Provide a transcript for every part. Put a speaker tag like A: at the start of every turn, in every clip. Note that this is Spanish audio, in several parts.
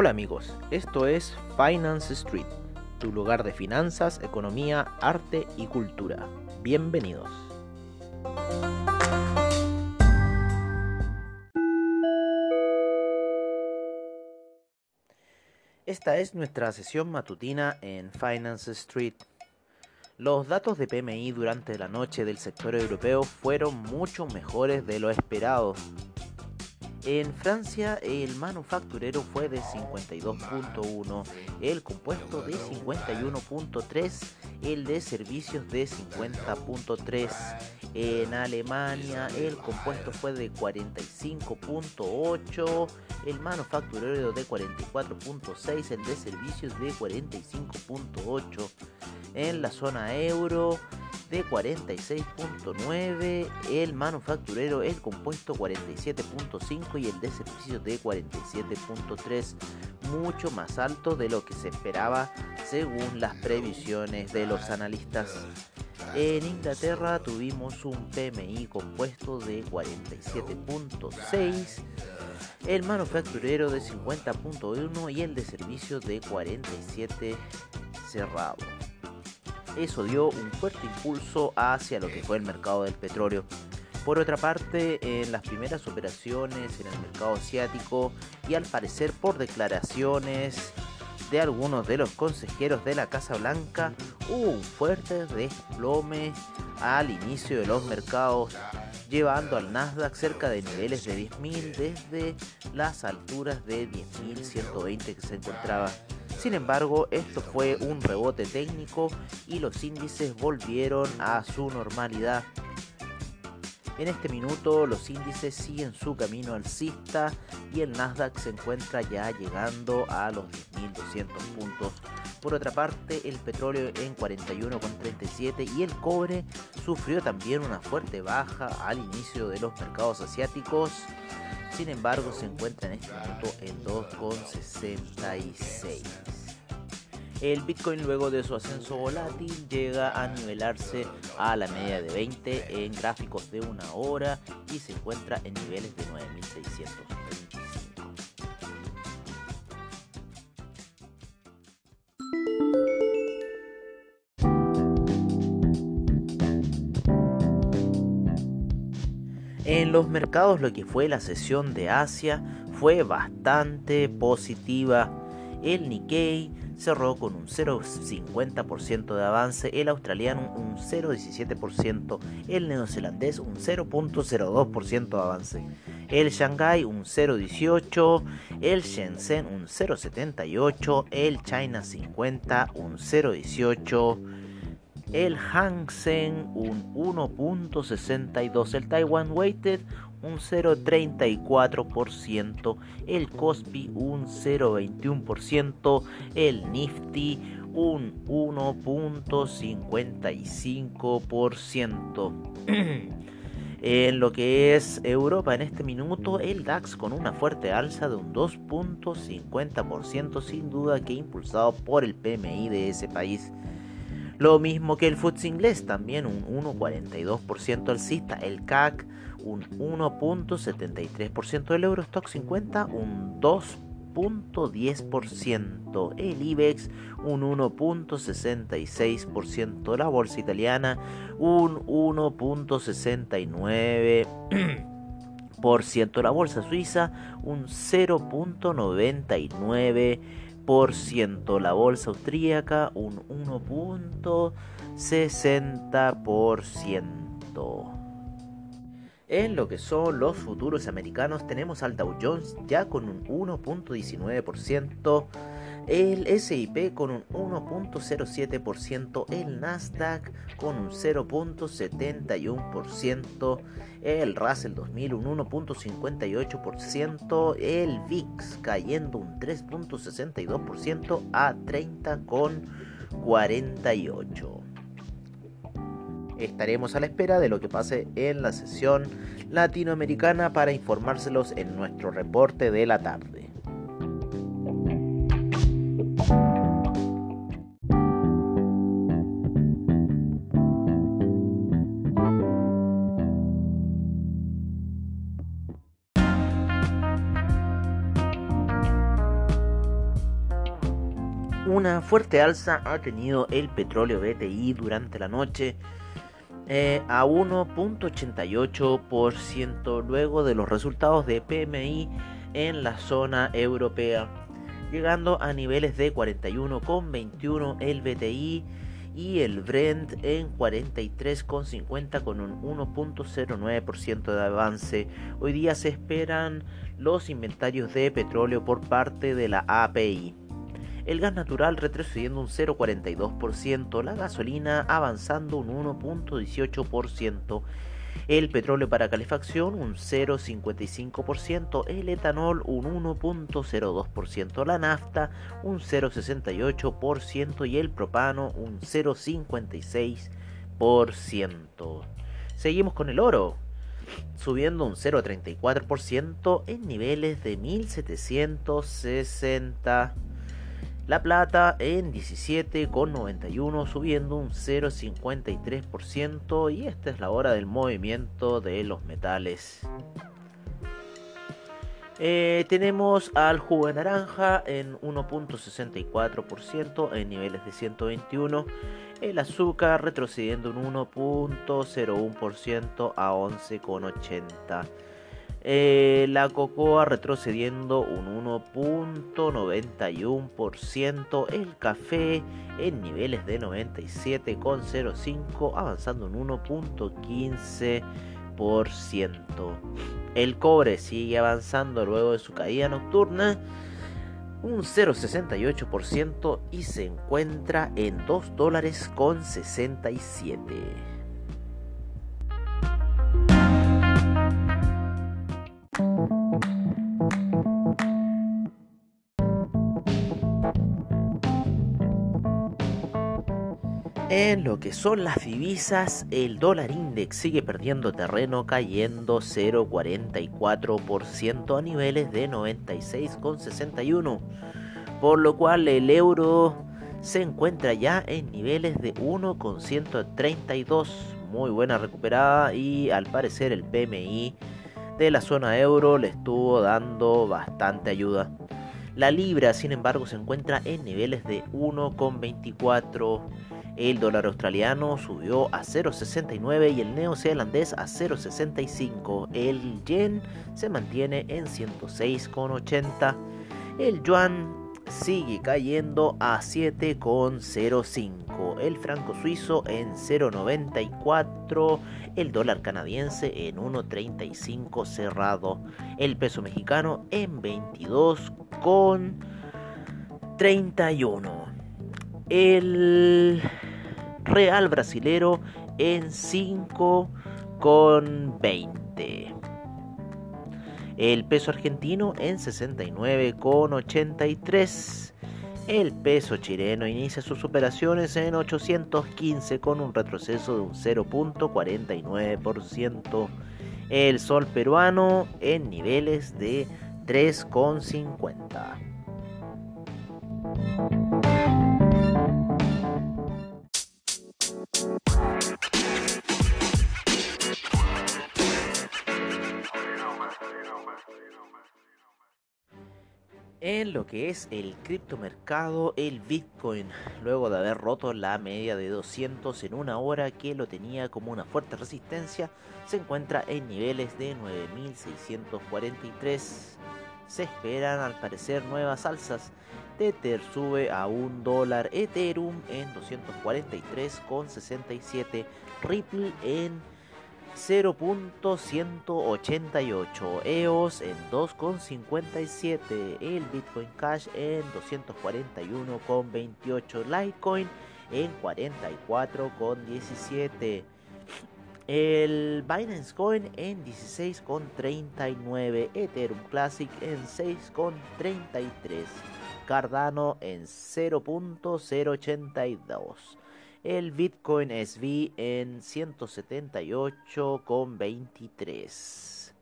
A: Hola amigos, esto es Finance Street, tu lugar de finanzas, economía, arte y cultura. Bienvenidos. Esta es nuestra sesión matutina en Finance Street. Los datos de PMI durante la noche del sector europeo fueron mucho mejores de lo esperado, en Francia el manufacturero fue de 52.1, el compuesto de 51.3, el de servicios de 50.3. En Alemania el compuesto fue de 45.8, el manufacturero de 44.6, el de servicios de 45.8. En la zona euro de 46.9, el manufacturero el compuesto 47.5 y el de servicios de 47.3, mucho más alto de lo que se esperaba según las previsiones de los analistas. En Inglaterra tuvimos un PMI compuesto de 47.6, el manufacturero de 50.1 y el de servicios de 47 cerrado. Eso dio un fuerte impulso hacia lo que fue el mercado del petróleo. Por otra parte, en las primeras operaciones en el mercado asiático y al parecer por declaraciones de algunos de los consejeros de la Casa Blanca, hubo un fuerte desplome al inicio de los mercados, llevando al Nasdaq cerca de niveles de 10.000 desde las alturas de 10.120 que se encontraba. Sin embargo, esto fue un rebote técnico y los índices volvieron a su normalidad. En este minuto los índices siguen su camino alcista y el Nasdaq se encuentra ya llegando a los 10.200 puntos. Por otra parte, el petróleo en 41,37 y el cobre sufrió también una fuerte baja al inicio de los mercados asiáticos sin embargo, se encuentra en este momento en 2,66. El Bitcoin luego de su ascenso volátil llega a nivelarse a la media de 20 en gráficos de una hora y se encuentra en niveles de 9.625. En los mercados lo que fue la sesión de Asia fue bastante positiva. El Nikkei cerró con un 0,50% de avance, el australiano un 0,17%, el neozelandés un 0,02% de avance, el Shanghai un 0,18%, el Shenzhen un 0,78%, el China 50 un 0,18%, el Hang un 1.62, el Taiwan Weighted un 0.34%, el Kospi un 0.21%, el Nifty un 1.55%. En lo que es Europa en este minuto, el DAX con una fuerte alza de un 2.50%, sin duda que impulsado por el PMI de ese país. Lo mismo que el FTSE inglés, también un 1,42% alcista. El CAC un 1.73%. El Eurostock 50 un 2.10%. El IBEX un 1.66%. La bolsa italiana un 1.69%. La bolsa suiza un 0.99% la bolsa austríaca un 1.60%. En lo que son los futuros americanos tenemos al Dow Jones ya con un 1.19%, el SIP con un 1.07%, el Nasdaq con un 0.71%, el Russell 2000 un 1.58%, el VIX cayendo un 3.62% a 30,48%. Estaremos a la espera de lo que pase en la sesión latinoamericana para informárselos en nuestro reporte de la tarde. Una fuerte alza ha tenido el petróleo BTI durante la noche eh, a 1.88% luego de los resultados de PMI en la zona europea, llegando a niveles de 41,21 el BTI y el Brent en 43,50 con un 1.09% de avance. Hoy día se esperan los inventarios de petróleo por parte de la API el gas natural retrocediendo un 0,42%, la gasolina avanzando un 1,18%, el petróleo para calefacción un 0,55%, el etanol un 1,02%, la nafta un 0,68% y el propano un 0,56%. Seguimos con el oro, subiendo un 0,34% en niveles de 1760 la plata en 17,91 subiendo un 0,53% y esta es la hora del movimiento de los metales. Eh, tenemos al jugo de naranja en 1.64% en niveles de 121. El azúcar retrocediendo un 1.01% a 11,80. Eh, la cocoa retrocediendo un 1.91%, el café en niveles de 97,05 avanzando un 1.15%. El cobre sigue avanzando luego de su caída nocturna un 0.68% y se encuentra en 2 dólares con 67. En lo que son las divisas, el dólar index sigue perdiendo terreno cayendo 0,44% a niveles de 96,61, por lo cual el euro se encuentra ya en niveles de 1,132, muy buena recuperada y al parecer el PMI de la zona euro le estuvo dando bastante ayuda. La libra, sin embargo, se encuentra en niveles de 1,24 el dólar australiano subió a 0,69 y el neozelandés a 0,65. El yen se mantiene en 106,80. El yuan sigue cayendo a 7,05. El franco suizo en 0,94. El dólar canadiense en 1,35 cerrado. El peso mexicano en 22,31. El real brasilero en 5,20. El peso argentino en 69,83. El peso chileno inicia sus operaciones en 815 con un retroceso de un 0.49%. El sol peruano en niveles de 3,50. Lo que es el criptomercado, el Bitcoin, luego de haber roto la media de 200 en una hora que lo tenía como una fuerte resistencia, se encuentra en niveles de 9643. Se esperan al parecer nuevas alzas. Tether sube a un dólar, Ethereum en 243,67, Ripple en 0.188 EOS en 2.57 el Bitcoin Cash en 241.28 Litecoin en 44.17 el Binance Coin en 16.39 Ethereum Classic en 6.33 Cardano en 0.082 el Bitcoin SV en 178,23.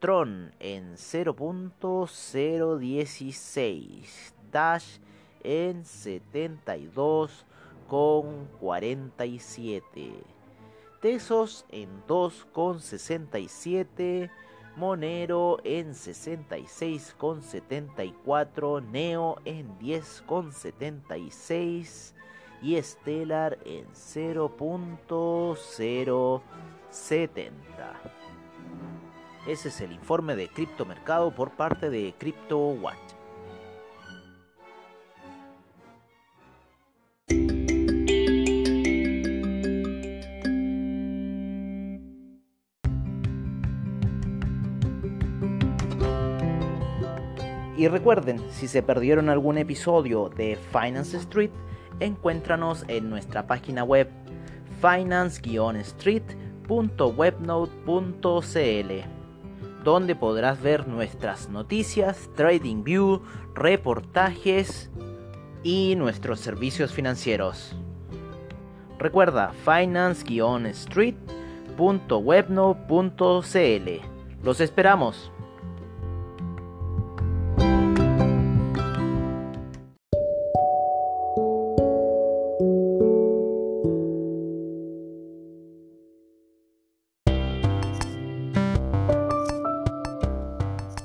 A: Tron en 0.016. Dash en 72,47. Tesos en 2,67. Monero en 66,74, Neo en 10,76 y Stellar en 0.070. Ese es el informe de criptomercado por parte de CryptoWatch. Y recuerden, si se perdieron algún episodio de Finance Street, encuéntranos en nuestra página web finance-street.webnode.cl donde podrás ver nuestras noticias, TradingView, reportajes y nuestros servicios financieros. Recuerda finance-street.webnode.cl. Los esperamos.